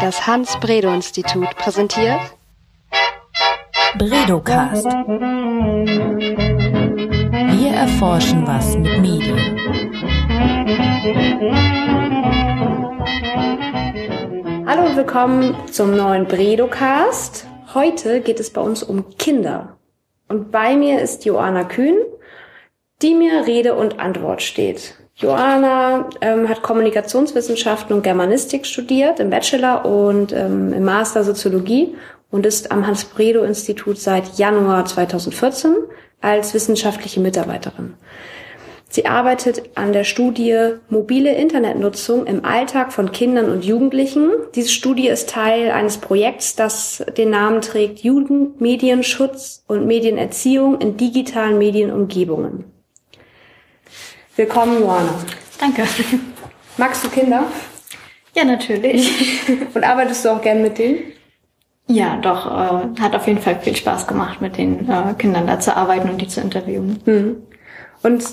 Das Hans-Bredow-Institut präsentiert Bredocast. Wir erforschen was mit Medien. Hallo und willkommen zum neuen Bredocast. Heute geht es bei uns um Kinder. Und bei mir ist Joanna Kühn, die mir Rede und Antwort steht. Joanna ähm, hat Kommunikationswissenschaften und Germanistik studiert im Bachelor und ähm, im Master Soziologie und ist am Hans-Bredow-Institut seit Januar 2014 als wissenschaftliche Mitarbeiterin. Sie arbeitet an der Studie Mobile Internetnutzung im Alltag von Kindern und Jugendlichen. Diese Studie ist Teil eines Projekts, das den Namen trägt Jugendmedienschutz und Medienerziehung in digitalen Medienumgebungen. Willkommen, Joanna. Danke. Magst du Kinder? Ja, natürlich. Und arbeitest du auch gern mit denen? Ja, doch. Äh, hat auf jeden Fall viel Spaß gemacht, mit den äh, Kindern da zu arbeiten und die zu interviewen. Mhm. Und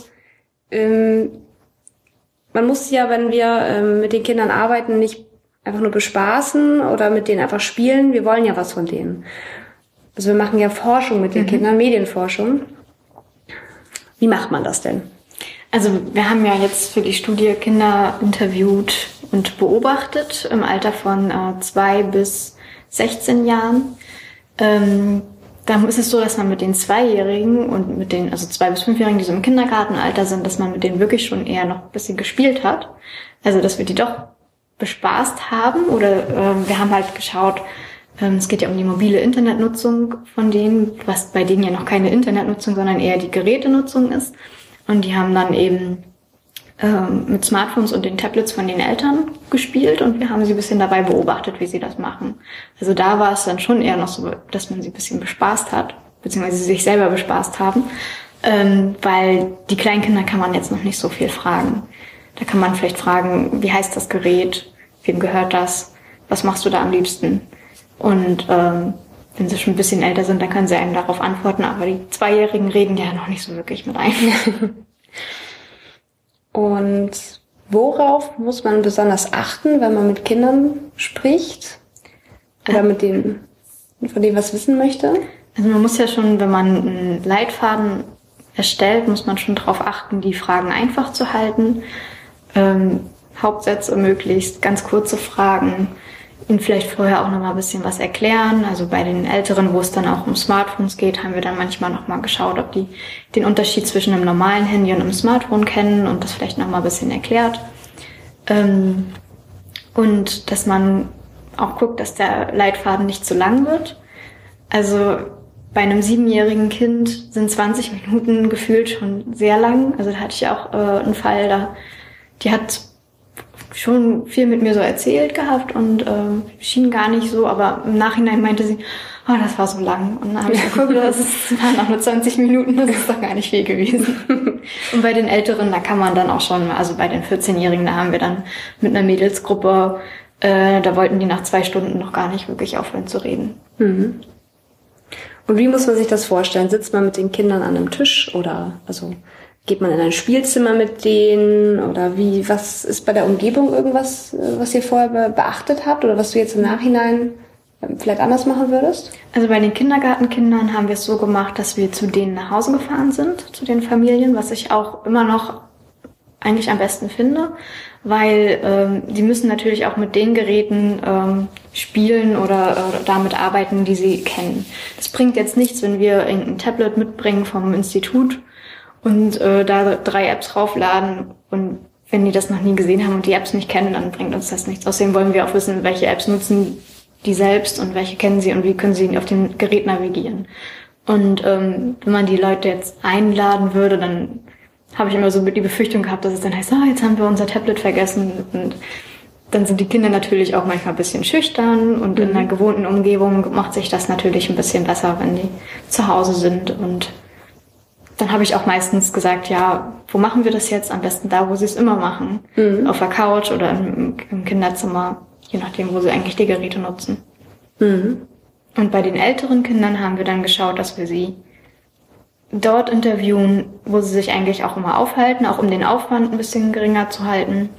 ähm, man muss ja, wenn wir ähm, mit den Kindern arbeiten, nicht einfach nur bespaßen oder mit denen einfach spielen. Wir wollen ja was von denen. Also wir machen ja Forschung mit den mhm. Kindern, Medienforschung. Wie macht man das denn? Also wir haben ja jetzt für die Studie Kinder interviewt und beobachtet im Alter von äh, zwei bis 16 Jahren. Ähm, da ist es so, dass man mit den Zweijährigen und mit den, also zwei bis fünfjährigen, die so im Kindergartenalter sind, dass man mit denen wirklich schon eher noch ein bisschen gespielt hat. Also dass wir die doch bespaßt haben oder äh, wir haben halt geschaut, ähm, es geht ja um die mobile Internetnutzung von denen, was bei denen ja noch keine Internetnutzung, sondern eher die Gerätenutzung ist. Und die haben dann eben ähm, mit Smartphones und den Tablets von den Eltern gespielt und wir haben sie ein bisschen dabei beobachtet, wie sie das machen. Also da war es dann schon eher noch so, dass man sie ein bisschen bespaßt hat, beziehungsweise sie sich selber bespaßt haben, ähm, weil die Kleinkinder kann man jetzt noch nicht so viel fragen. Da kann man vielleicht fragen, wie heißt das Gerät, wem gehört das, was machst du da am liebsten? Und ähm, wenn sie schon ein bisschen älter sind, dann können sie einem darauf antworten, aber die Zweijährigen reden ja noch nicht so wirklich mit einem. Und worauf muss man besonders achten, wenn man mit Kindern spricht? Oder mit denen, von denen was wissen möchte? Also man muss ja schon, wenn man einen Leitfaden erstellt, muss man schon darauf achten, die Fragen einfach zu halten. Ähm, Hauptsätze möglichst, ganz kurze Fragen ihnen vielleicht vorher auch noch mal ein bisschen was erklären. Also bei den Älteren, wo es dann auch um Smartphones geht, haben wir dann manchmal noch mal geschaut, ob die den Unterschied zwischen einem normalen Handy und einem Smartphone kennen und das vielleicht noch mal ein bisschen erklärt. Ähm, und dass man auch guckt, dass der Leitfaden nicht zu lang wird. Also bei einem siebenjährigen Kind sind 20 Minuten gefühlt schon sehr lang. Also da hatte ich auch äh, einen Fall, da die hat schon viel mit mir so erzählt gehabt und äh, schien gar nicht so, aber im Nachhinein meinte sie, oh, das war so lang. Und dann habe ich geguckt, das waren auch nur 20 Minuten, das ist doch gar nicht viel gewesen. und bei den Älteren, da kann man dann auch schon, also bei den 14-Jährigen, da haben wir dann mit einer Mädelsgruppe, äh, da wollten die nach zwei Stunden noch gar nicht wirklich aufhören zu reden. Mhm. Und wie muss man sich das vorstellen? Sitzt man mit den Kindern an einem Tisch oder also Geht man in ein Spielzimmer mit denen oder wie, was ist bei der Umgebung irgendwas, äh, was ihr vorher beachtet habt oder was du jetzt im Nachhinein ähm, vielleicht anders machen würdest? Also bei den Kindergartenkindern haben wir es so gemacht, dass wir zu denen nach Hause gefahren sind, zu den Familien, was ich auch immer noch eigentlich am besten finde, weil ähm, die müssen natürlich auch mit den Geräten ähm, spielen oder, oder damit arbeiten, die sie kennen. Das bringt jetzt nichts, wenn wir ein Tablet mitbringen vom Institut und äh, da drei Apps raufladen und wenn die das noch nie gesehen haben und die Apps nicht kennen, dann bringt uns das nichts. Außerdem wollen wir auch wissen, welche Apps nutzen die selbst und welche kennen sie und wie können sie auf dem Gerät navigieren. Und ähm, wenn man die Leute jetzt einladen würde, dann habe ich immer so die Befürchtung gehabt, dass es dann heißt, ah, jetzt haben wir unser Tablet vergessen und dann sind die Kinder natürlich auch manchmal ein bisschen schüchtern und mhm. in einer gewohnten Umgebung macht sich das natürlich ein bisschen besser, wenn die zu Hause sind und dann habe ich auch meistens gesagt, ja, wo machen wir das jetzt? Am besten da, wo sie es immer machen. Mhm. Auf der Couch oder im, im, Kinderzimmer, je nachdem, wo sie eigentlich die Geräte nutzen. Mhm. Und bei den älteren Kindern haben wir dann geschaut, dass wir sie dort interviewen, wo sie sich eigentlich auch immer aufhalten, auch um den Aufwand ein bisschen geringer zu halten.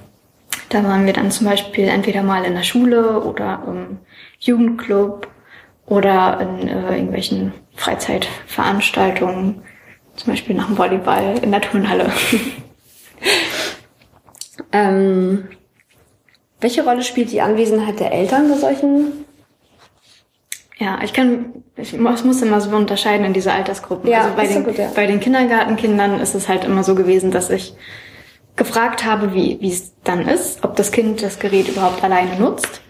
Da waren wir dann zum Beispiel entweder mal in der Schule oder im Jugendclub oder in äh, irgendwelchen Freizeitveranstaltungen, zum Beispiel nach dem Volleyball in der Turnhalle. Ähm, welche Rolle spielt die Anwesenheit der Eltern bei solchen? Ja, ich kann, ich muss, muss immer so unterscheiden in diese Altersgruppen. Ja, also bei ist so den, gut, ja. bei den Kindergartenkindern ist es halt immer so gewesen, dass ich gefragt habe, wie wie es dann ist, ob das Kind das Gerät überhaupt alleine nutzt.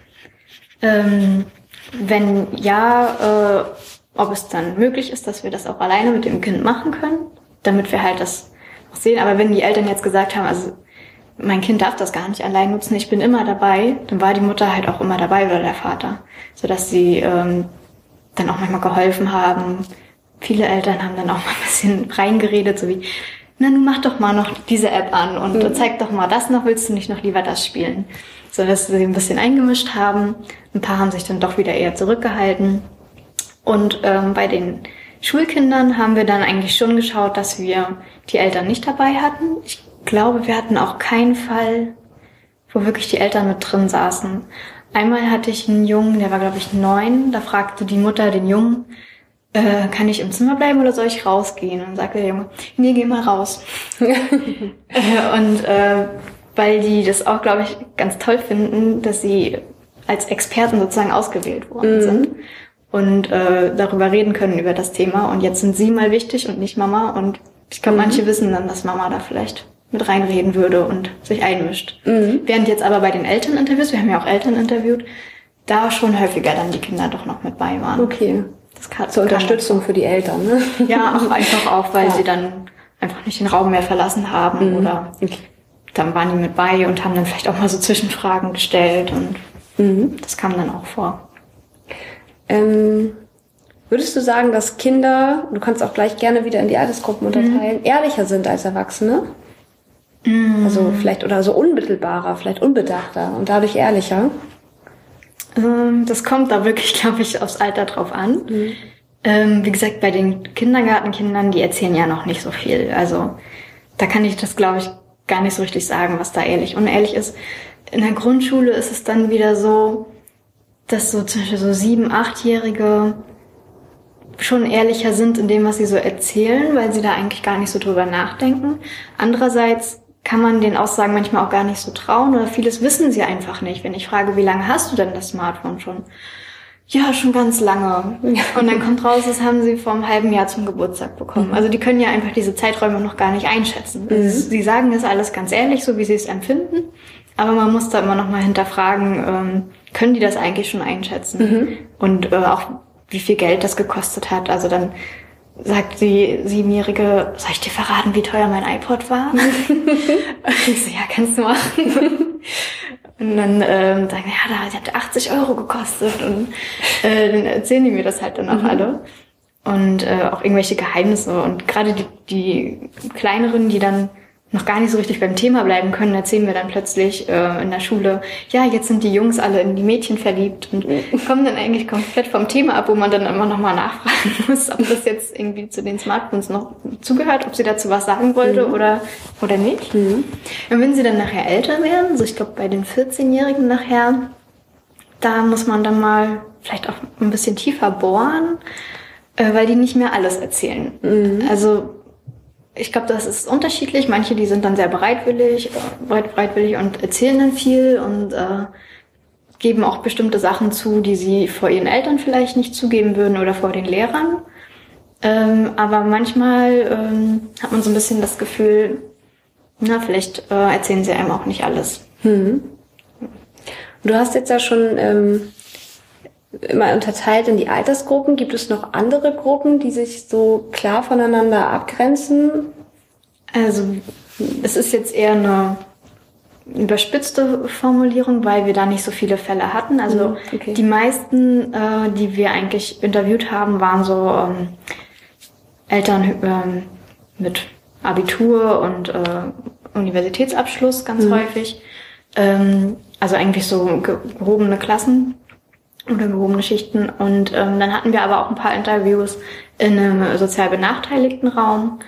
Ähm, wenn ja, äh, ob es dann möglich ist, dass wir das auch alleine mit dem Kind machen können, damit wir halt das auch sehen. Aber wenn die Eltern jetzt gesagt haben, also mein Kind darf das gar nicht allein nutzen, ich bin immer dabei, dann war die Mutter halt auch immer dabei oder der Vater, sodass sie ähm, dann auch manchmal geholfen haben. Viele Eltern haben dann auch mal ein bisschen reingeredet, so wie, na, nun mach doch mal noch diese App an und zeig doch mal das noch, willst du nicht noch lieber das spielen? So dass sie ein bisschen eingemischt haben. Ein paar haben sich dann doch wieder eher zurückgehalten. Und ähm, bei den Schulkindern haben wir dann eigentlich schon geschaut, dass wir die Eltern nicht dabei hatten. Ich glaube, wir hatten auch keinen Fall, wo wirklich die Eltern mit drin saßen. Einmal hatte ich einen Jungen, der war, glaube ich, neun. Da fragte die Mutter den Jungen, äh, kann ich im Zimmer bleiben oder soll ich rausgehen? Und sagte der Junge, nee, geh mal raus. Äh, und äh, weil die das auch, glaube ich, ganz toll finden, dass sie als Experten sozusagen ausgewählt worden sind und äh, darüber reden können über das Thema. Und jetzt sind sie mal wichtig und nicht Mama. Und ich glaube, manche wissen dann, dass Mama da vielleicht mit reinreden würde und sich einmischt. Während jetzt aber bei den Elterninterviews, wir haben ja auch Eltern interviewt, da schon häufiger dann die Kinder doch noch mit bei waren. Okay. Das kann, Zur kann- Unterstützung für die Eltern, ne? Ja, auch einfach auch, weil Ja. sie dann einfach nicht den Raum mehr verlassen haben oder dann waren die mit bei und haben dann vielleicht auch mal so Zwischenfragen gestellt und das kam dann auch vor. Ähm, würdest du sagen, dass Kinder, du kannst auch gleich gerne wieder in die Altersgruppen unterteilen, ehrlicher sind als Erwachsene? Also vielleicht oder so unmittelbarer, vielleicht unbedachter und dadurch ehrlicher. Ähm, Das kommt da wirklich, glaube ich, aufs Alter drauf an. Ähm, wie gesagt, bei den Kindergartenkindern, die erzählen ja noch nicht so viel. Also da kann ich das, glaube ich, gar nicht so richtig sagen, was da ehrlich unehrlich ist. In der Grundschule ist es dann wieder so, dass so zum Beispiel so sieben, achtjährige schon ehrlicher sind in dem, was sie so erzählen, weil sie da eigentlich gar nicht so drüber nachdenken. Andererseits kann man den Aussagen manchmal auch gar nicht so trauen oder vieles wissen sie einfach nicht. Wenn ich frage, wie lange hast du denn das Smartphone schon? Ja, schon ganz lange. Und dann kommt raus, das haben sie vor einem halben Jahr zum Geburtstag bekommen. Also die können ja einfach diese Zeiträume noch gar nicht einschätzen. Also Sie sagen das alles ganz ehrlich, so wie sie es empfinden. Aber man muss da immer noch mal hinterfragen, ähm, können die das eigentlich schon einschätzen? Und äh, auch wie viel Geld das gekostet hat. Also dann sagt die Siebenjährige, soll ich dir verraten, wie teuer mein iPod war? Ich so, ja, kannst du machen. Und dann ähm, sagen, ja, da hat 80 Euro gekostet. Und äh, dann erzählen die mir das halt dann auch alle. Und äh, auch irgendwelche Geheimnisse. Und gerade die, die kleineren, die dann noch gar nicht so richtig beim Thema bleiben können, erzählen wir dann plötzlich äh, in der Schule, ja, jetzt sind die Jungs alle in die Mädchen verliebt und kommen dann eigentlich komplett vom Thema ab, wo man dann immer noch mal nachfragen muss, ob das jetzt irgendwie zu den Smartphones noch zugehört, ob sie dazu was sagen wollte oder, oder nicht. Und wenn sie dann nachher älter werden, so ich glaube bei den 14-Jährigen nachher, da muss man dann mal vielleicht auch ein bisschen tiefer bohren, äh, weil die nicht mehr alles erzählen. Also ich glaube, das ist unterschiedlich. Manche, die sind dann sehr bereitwillig, äh, bereit, bereitwillig und erzählen dann viel und äh, geben auch bestimmte Sachen zu, die sie vor ihren Eltern vielleicht nicht zugeben würden oder vor den Lehrern. Ähm, aber manchmal ähm, hat man so ein bisschen das Gefühl, na, vielleicht äh, erzählen sie einem auch nicht alles. Du hast jetzt ja schon ähm, immer unterteilt in die Altersgruppen. Gibt es noch andere Gruppen, die sich so klar voneinander abgrenzen? Also es ist jetzt eher eine überspitzte Formulierung, weil wir da nicht so viele Fälle hatten. Also Mhm, okay. die meisten, äh, die wir eigentlich interviewt haben, waren so ähm, Eltern ähm, mit Abitur und äh, Universitätsabschluss ganz häufig. Ähm, also eigentlich so ge- gehobene Klassen oder gehobene Schichten. Und ähm, dann hatten wir aber auch ein paar Interviews in einem sozial benachteiligten Raum.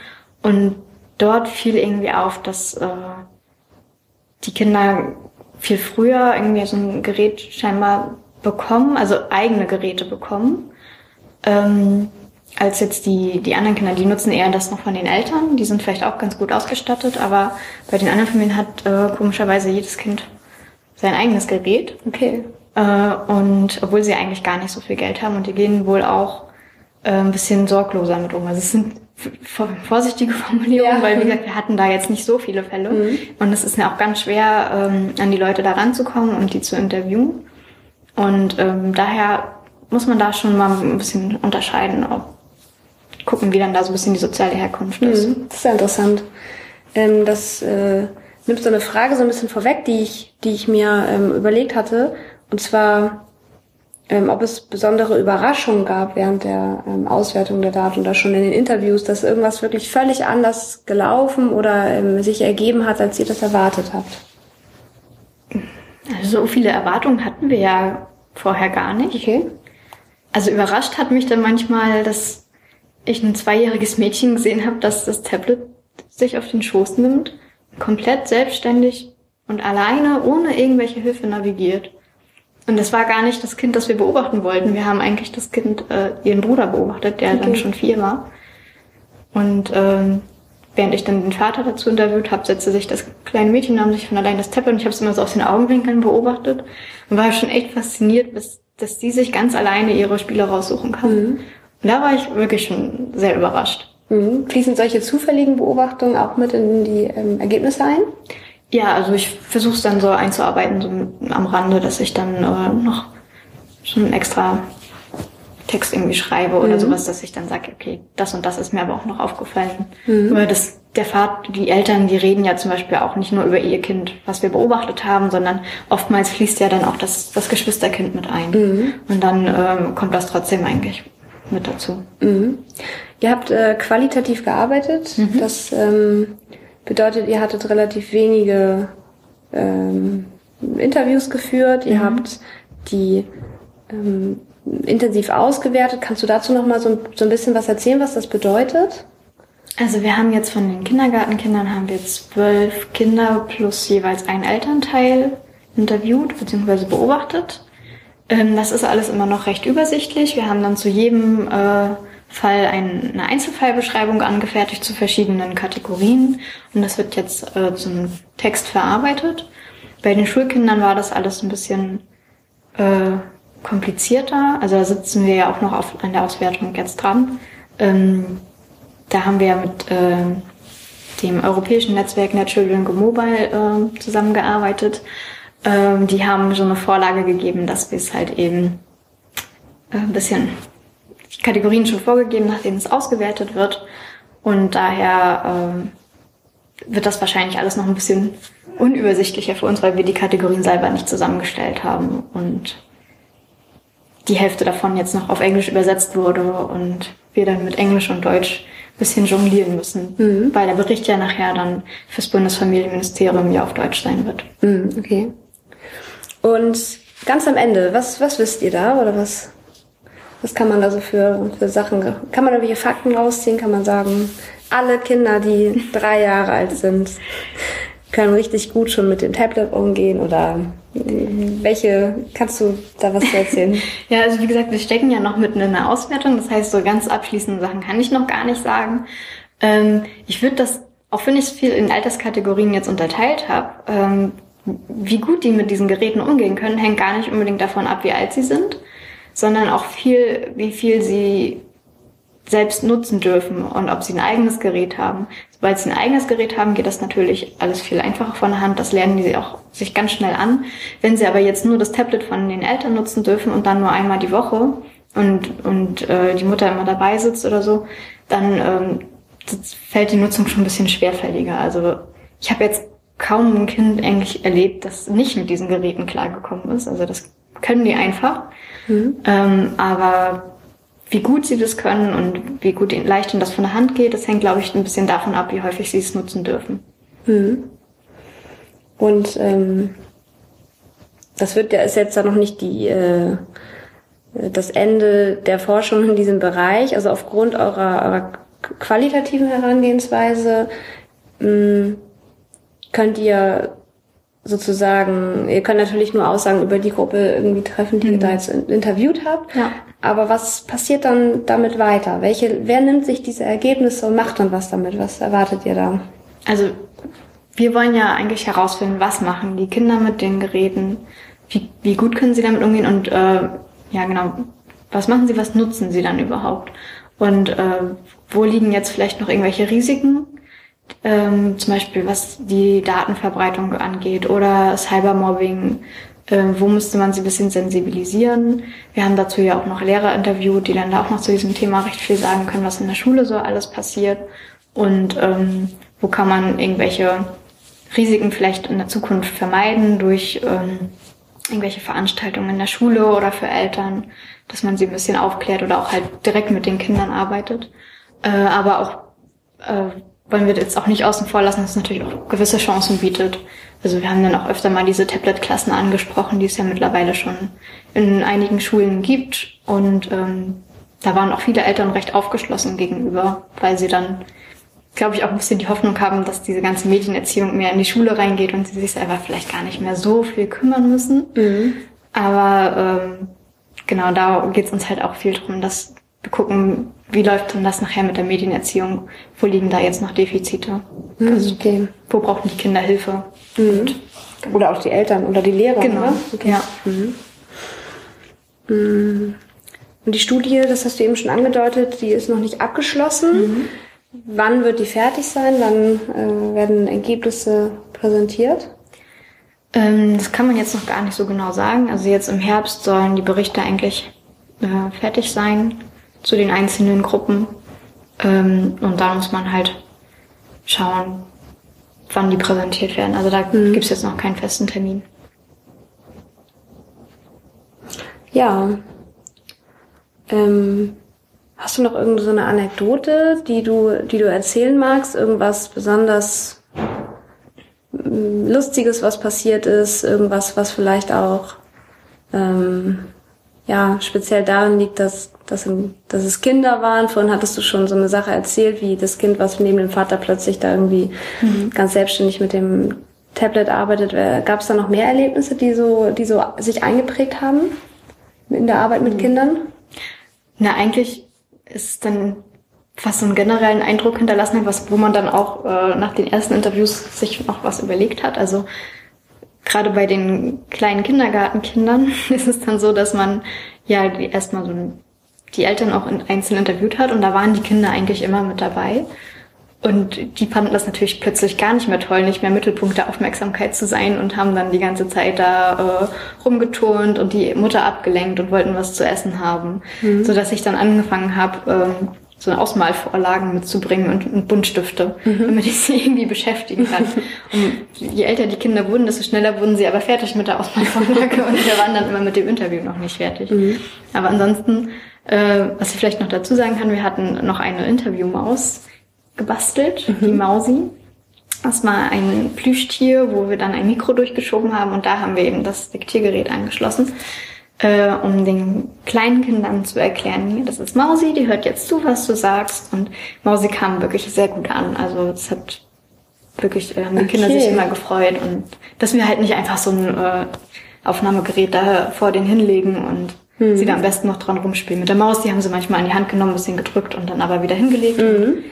Und dort fiel irgendwie auf, dass äh, die Kinder viel früher irgendwie so ein Gerät scheinbar bekommen, also eigene Geräte bekommen, ähm, als jetzt die, die anderen Kinder. Die nutzen eher das noch von den Eltern. Die sind vielleicht auch ganz gut ausgestattet, aber bei den anderen Familien hat äh, komischerweise jedes Kind sein eigenes Gerät. Okay. Äh, und obwohl sie eigentlich gar nicht so viel Geld haben und die gehen wohl auch äh, ein bisschen sorgloser mit um. Also es sind vorsichtige Formulierungen, ja. weil wie gesagt, wir hatten da jetzt nicht so viele Fälle. Mhm. Und es ist ja auch ganz schwer, ähm, an die Leute da ranzukommen und die zu interviewen. Und ähm, daher muss man da schon mal ein bisschen unterscheiden, ob gucken, wie dann da so ein bisschen die soziale Herkunft ist. Mhm. Das ist ja interessant. Ähm, das äh, nimmt so eine Frage so ein bisschen vorweg, die ich, die ich mir ähm, überlegt hatte. Und zwar, ähm, ob es besondere Überraschungen gab während der ähm, Auswertung der Daten oder schon in den Interviews, dass irgendwas wirklich völlig anders gelaufen oder ähm, sich ergeben hat, als ihr das erwartet habt. Also so viele Erwartungen hatten wir ja vorher gar nicht. Okay. Also überrascht hat mich dann manchmal, dass ich ein zweijähriges Mädchen gesehen habe, dass das Tablet sich auf den Schoß nimmt, komplett selbstständig und alleine, ohne irgendwelche Hilfe navigiert. Und das war gar nicht das Kind, das wir beobachten wollten. Wir haben eigentlich das Kind, äh, ihren Bruder beobachtet, der okay. dann schon vier war. Und ähm, während ich dann den Vater dazu interviewt habe, setzte sich das kleine Mädchen, nahm sich von allein das Tablet und ich habe es immer so aus den Augenwinkeln beobachtet und war schon echt fasziniert, bis, dass sie sich ganz alleine ihre Spiele raussuchen kann. Mhm. Und da war ich wirklich schon sehr überrascht. Mhm. Fließen solche zufälligen Beobachtungen auch mit in die ähm, Ergebnisse ein? Ja, also ich versuche es dann so einzuarbeiten, so am Rande, dass ich dann äh, noch so einen extra Text irgendwie schreibe oder mhm. sowas, dass ich dann sage, okay, das und das ist mir aber auch noch aufgefallen. Mhm. Oder das, der Vater, die Eltern, die reden ja zum Beispiel auch nicht nur über ihr Kind, was wir beobachtet haben, sondern oftmals fließt ja dann auch das, das Geschwisterkind mit ein. Mhm. Und dann ähm, kommt das trotzdem eigentlich mit dazu. Mhm. Ihr habt äh, qualitativ gearbeitet. Mhm. Das ähm, bedeutet, ihr hattet relativ wenige ähm, Interviews geführt. Ihr mhm. habt die ähm, intensiv ausgewertet. Kannst du dazu noch mal so, so ein bisschen was erzählen, was das bedeutet? Also wir haben jetzt von den Kindergartenkindern haben wir zwölf Kinder plus jeweils ein Elternteil interviewt bzw. beobachtet. Ähm, das ist alles immer noch recht übersichtlich. Wir haben dann zu jedem äh, Fall eine Einzelfallbeschreibung angefertigt zu verschiedenen Kategorien und das wird jetzt äh, zum Text verarbeitet. Bei den Schulkindern war das alles ein bisschen äh, komplizierter. Also da sitzen wir ja auch noch auf, an der Auswertung jetzt dran. Ähm, da haben wir ja mit äh, dem europäischen Netzwerk Net Children Mobile äh, zusammengearbeitet ähm, die haben so eine Vorlage gegeben, dass wir es halt eben äh, ein bisschen Kategorien schon vorgegeben, nach denen es ausgewertet wird. Und daher ähm, wird das wahrscheinlich alles noch ein bisschen unübersichtlicher für uns, weil wir die Kategorien selber nicht zusammengestellt haben und die Hälfte davon jetzt noch auf Englisch übersetzt wurde und wir dann mit Englisch und Deutsch ein bisschen jonglieren müssen, mhm. weil der Bericht ja nachher dann fürs Bundesfamilienministerium ja auf Deutsch sein wird. Mhm, okay. Und ganz am Ende, was, was wisst ihr da oder was, was kann man da so für, für Sachen, kann man da welche Fakten rausziehen? Kann man sagen, alle Kinder, die drei Jahre alt sind, können richtig gut schon mit dem Tablet umgehen oder welche, kannst du da was erzählen? ja, also wie gesagt, wir stecken ja noch mitten in der Auswertung, das heißt, so ganz abschließende Sachen kann ich noch gar nicht sagen. Ähm, ich würde das, auch wenn ich es viel in Alterskategorien jetzt unterteilt habe, ähm, wie gut die mit diesen Geräten umgehen können, hängt gar nicht unbedingt davon ab, wie alt sie sind, sondern auch viel, wie viel sie selbst nutzen dürfen und ob sie ein eigenes Gerät haben. Sobald sie ein eigenes Gerät haben, geht das natürlich alles viel einfacher von der Hand. Das lernen die auch sich ganz schnell an. Wenn sie aber jetzt nur das Tablet von den Eltern nutzen dürfen und dann nur einmal die Woche und, und äh, die Mutter immer dabei sitzt oder so, dann ähm, fällt die Nutzung schon ein bisschen schwerfälliger. Also ich habe jetzt kaum ein Kind eigentlich erlebt, das nicht mit diesen Geräten klargekommen ist. Also das können die einfach. Mhm. Ähm, aber wie gut sie das können und wie gut leicht ihnen das von der Hand geht, das hängt, glaube ich, ein bisschen davon ab, wie häufig sie es nutzen dürfen. Mhm. Und ähm, das wird ja ist jetzt da noch nicht die äh, das Ende der Forschung in diesem Bereich. Also aufgrund eurer, eurer qualitativen Herangehensweise mh, könnt ihr sozusagen, ihr könnt natürlich nur Aussagen über die Gruppe irgendwie treffen, die ihr da jetzt in- interviewt habt. Ja. Aber was passiert dann damit weiter? Welche, wer nimmt sich diese Ergebnisse und macht dann was damit? Was erwartet ihr da? Also wir wollen ja eigentlich herausfinden, was machen die Kinder mit den Geräten, wie, wie gut können sie damit umgehen und äh, ja genau, was machen sie, was nutzen sie dann überhaupt und äh, wo liegen jetzt vielleicht noch irgendwelche Risiken, ähm, zum Beispiel was die Datenverbreitung angeht oder Cybermobbing, äh, wo müsste man sie ein bisschen sensibilisieren. Wir haben dazu ja auch noch Lehrer interviewt, die dann da auch noch zu diesem Thema recht viel sagen können, was in der Schule so alles passiert und ähm, wo kann man irgendwelche Risiken vielleicht in der Zukunft vermeiden durch ähm, irgendwelche Veranstaltungen in der Schule oder für Eltern, dass man sie ein bisschen aufklärt oder auch halt direkt mit den Kindern arbeitet. Äh, aber auch äh, wollen wir jetzt auch nicht außen vor lassen, dass es natürlich auch gewisse Chancen bietet. Also wir haben dann auch öfter mal diese Tablet-Klassen angesprochen, die es ja mittlerweile schon in einigen Schulen gibt. Und ähm, da waren auch viele Eltern recht aufgeschlossen gegenüber, weil sie dann, glaube ich, auch ein bisschen die Hoffnung haben, dass diese ganze Medienerziehung mehr in die Schule reingeht und sie sich selber vielleicht gar nicht mehr so viel kümmern müssen. Aber ähm, genau da geht es uns halt auch viel drum, dass gucken, wie läuft denn das nachher mit der Medienerziehung? Wo liegen da jetzt noch Defizite? Also, okay. Wo brauchen die Kinder Hilfe? Und, Oder auch die Eltern oder die Lehrer. genau. Oder? Okay. Ja. Und die Studie, das hast du eben schon angedeutet, die ist noch nicht abgeschlossen. Wann wird die fertig sein? Wann äh, werden Ergebnisse präsentiert? Ähm, das kann man jetzt noch gar nicht so genau sagen. Also jetzt im Herbst sollen die Berichte eigentlich äh, fertig sein zu den einzelnen Gruppen. Ähm, und da muss man halt schauen, wann die präsentiert werden. Also da gibt's jetzt noch keinen festen Termin. Ja. Ähm, hast du noch irgendeine so eine Anekdote, die du, die du erzählen magst? Irgendwas besonders mm, Lustiges, was passiert ist? Irgendwas, was vielleicht auch ähm, ja speziell darin liegt, dass, dass, dass es Kinder waren. Vorhin hattest du schon so eine Sache erzählt, wie das Kind, was neben dem Vater plötzlich da irgendwie ganz selbstständig mit dem Tablet arbeitet. Gab es da noch mehr Erlebnisse, die so, die so sich eingeprägt haben in der Arbeit mit Kindern? Na, eigentlich ist es dann fast so einen generellen Eindruck hinterlassen hat, was, wo man dann auch äh, nach den ersten Interviews sich noch was überlegt hat. Also gerade bei den kleinen Kindergartenkindern ist es dann so, dass man ja erstmal so die Eltern auch in einzeln interviewt hat und da waren die Kinder eigentlich immer mit dabei. Und die fanden das natürlich plötzlich gar nicht mehr toll, nicht mehr Mittelpunkt der Aufmerksamkeit zu sein und haben dann die ganze Zeit da äh, rumgeturnt und die Mutter abgelenkt und wollten was zu essen haben. So dass ich dann angefangen habe, ähm, so eine Ausmalvorlagen mitzubringen und, und Buntstifte, damit ich sie irgendwie beschäftigen kann. Und je älter die Kinder wurden, desto schneller wurden sie aber fertig mit der Ausmalvorlage und wir waren dann immer mit dem Interview noch nicht fertig. Aber ansonsten, äh, was ich vielleicht noch dazu sagen kann, wir hatten noch eine Interviewmaus gebastelt, die Mausi. Das war ein Plüschtier, wo wir dann ein Mikro durchgeschoben haben und da haben wir eben das Diktiergerät angeschlossen, äh, um den kleinen Kindern zu erklären, hier, das ist Mausi, die hört jetzt zu, was du sagst. Und Mausi kam wirklich sehr gut an. Also es hat wirklich, äh, haben die Kinder Okay. sich immer gefreut und dass wir halt nicht einfach so ein äh, Aufnahmegerät da vor den hinlegen und sie da am besten noch dran rumspielen. Mit der Maus, die haben sie manchmal in die Hand genommen, ein bisschen gedrückt und dann aber wieder hingelegt. Und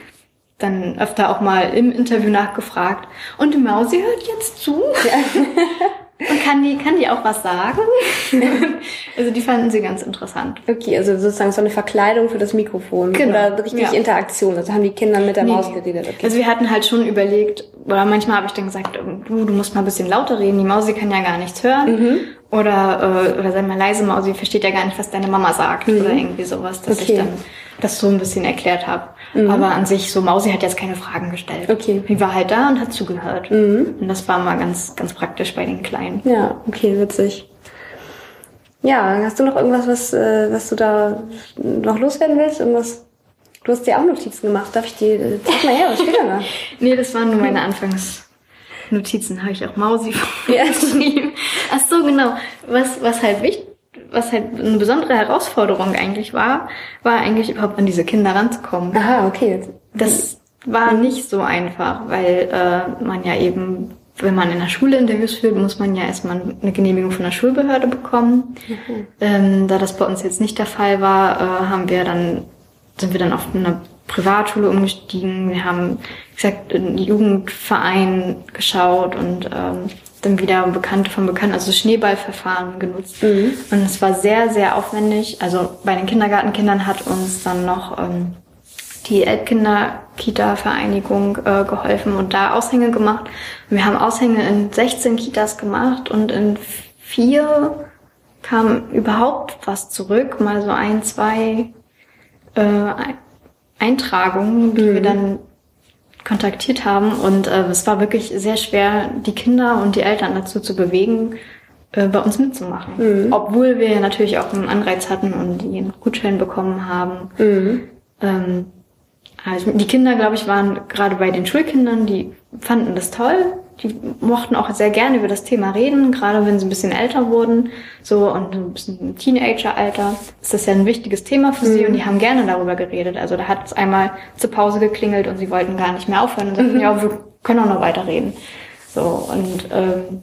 dann öfter auch mal im Interview nachgefragt. Und die Mausi hört jetzt zu. Und kann die, kann die auch was sagen? also die fanden sie ganz interessant. Okay, also sozusagen so eine Verkleidung für das Mikrofon Genau, oder richtig ja. Interaktion. Also haben die Kinder mit der Nee, Maus geredet. Okay. Also wir hatten halt schon überlegt, oder manchmal habe ich dann gesagt, du, du musst mal ein bisschen lauter reden, die Mausi kann ja gar nichts hören. Oder, äh, oder sei mal leise, Mausi versteht ja gar nicht, was deine Mama sagt. Oder irgendwie sowas, dass Okay. ich dann das so ein bisschen erklärt habe. Aber an sich, so Mausi hat jetzt keine Fragen gestellt. Okay. Die war halt da und hat zugehört. Und das war mal ganz, ganz praktisch bei den Kleinen. Ja, okay, witzig. Ja, hast du noch irgendwas, was, äh, was du da noch loswerden willst? Irgendwas? Du hast dir auch Notizen gemacht. Darf ich die? äh, Zeig mal her, was steht da da? Nee, das waren nur meine Anfangsnotizen. Habe ich auch Mausi geschrieben. Ach so, genau. Was, was halt wichtig, was halt eine besondere Herausforderung eigentlich war, war eigentlich überhaupt an diese Kinder ranzukommen. Aha, okay. Das war nicht so einfach, weil äh, man ja eben wenn man in der Schule Interviews führt, muss man ja erstmal eine Genehmigung von der Schulbehörde bekommen. Mhm. Ähm, da das bei uns jetzt nicht der Fall war, äh, haben wir dann, sind wir dann auf eine Privatschule umgestiegen. Wir haben, wie gesagt, einen Jugendverein geschaut und ähm, dann wieder Bekannte von Bekannten, also Schneeballverfahren genutzt. Mhm. Und es war sehr, sehr aufwendig. Also bei den Kindergartenkindern hat uns dann noch ähm, die Elbkinder-Kita-Vereinigung äh, geholfen und da Aushänge gemacht. Und wir haben Aushänge in 16 Kitas gemacht und in vier kam überhaupt was zurück, mal so ein, zwei äh, Eintragungen, die mhm. wir dann kontaktiert haben. Und äh, es war wirklich sehr schwer, die Kinder und die Eltern dazu zu bewegen, äh, bei uns mitzumachen. Mhm. Obwohl wir natürlich auch einen Anreiz hatten und die einen Gutschein bekommen haben. Mhm. Ähm, also die Kinder, glaube ich, waren gerade bei den Schulkindern, die fanden das toll. Die mochten auch sehr gerne über das Thema reden, gerade wenn sie ein bisschen älter wurden, so und ein bisschen Teenager-Alter, ist das ja ein wichtiges Thema für sie mhm. und die haben gerne darüber geredet. Also da hat es einmal zur Pause geklingelt und sie wollten gar nicht mehr aufhören und sagten, mhm. ja, wir können auch noch weiterreden. So und ähm,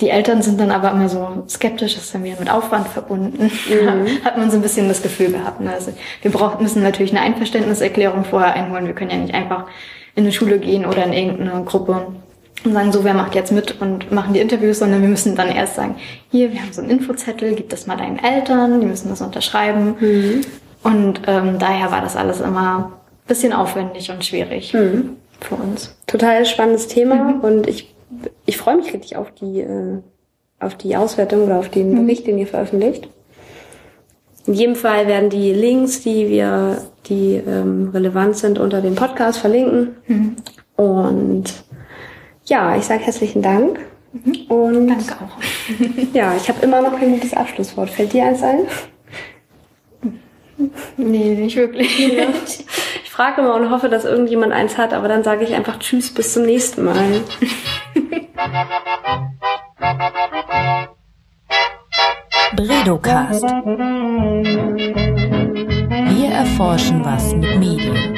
die Eltern sind dann aber immer so skeptisch, das ist dann wieder mit Aufwand verbunden. Mhm. Hat man so ein bisschen das Gefühl gehabt. Ne? Also wir brauchen, müssen natürlich eine Einverständniserklärung vorher einholen. Wir können ja nicht einfach in eine Schule gehen oder in irgendeine Gruppe und sagen, so, wer macht jetzt mit und machen die Interviews, sondern wir müssen dann erst sagen, hier, wir haben so einen Infozettel, gib das mal deinen Eltern, die müssen das unterschreiben. Mhm. Und ähm, daher war das alles immer bisschen aufwendig und schwierig mhm. für uns. Total spannendes Thema mhm. und ich ich freue mich richtig auf die, äh, auf die Auswertung oder auf den mhm. Bericht, den ihr veröffentlicht. In jedem Fall werden die Links, die wir, die ähm, relevant sind, unter dem Podcast verlinken. Mhm. Und ja, ich sage herzlichen Dank. Mhm. Und Danke auch. ja, ich habe immer noch kein gutes Abschlusswort. Fällt dir eins ein? Nee, nicht wirklich. Ja. Ich frage immer und hoffe, dass irgendjemand eins hat, aber dann sage ich einfach Tschüss, bis zum nächsten Mal. Bredocast. Wir erforschen was mit Medien.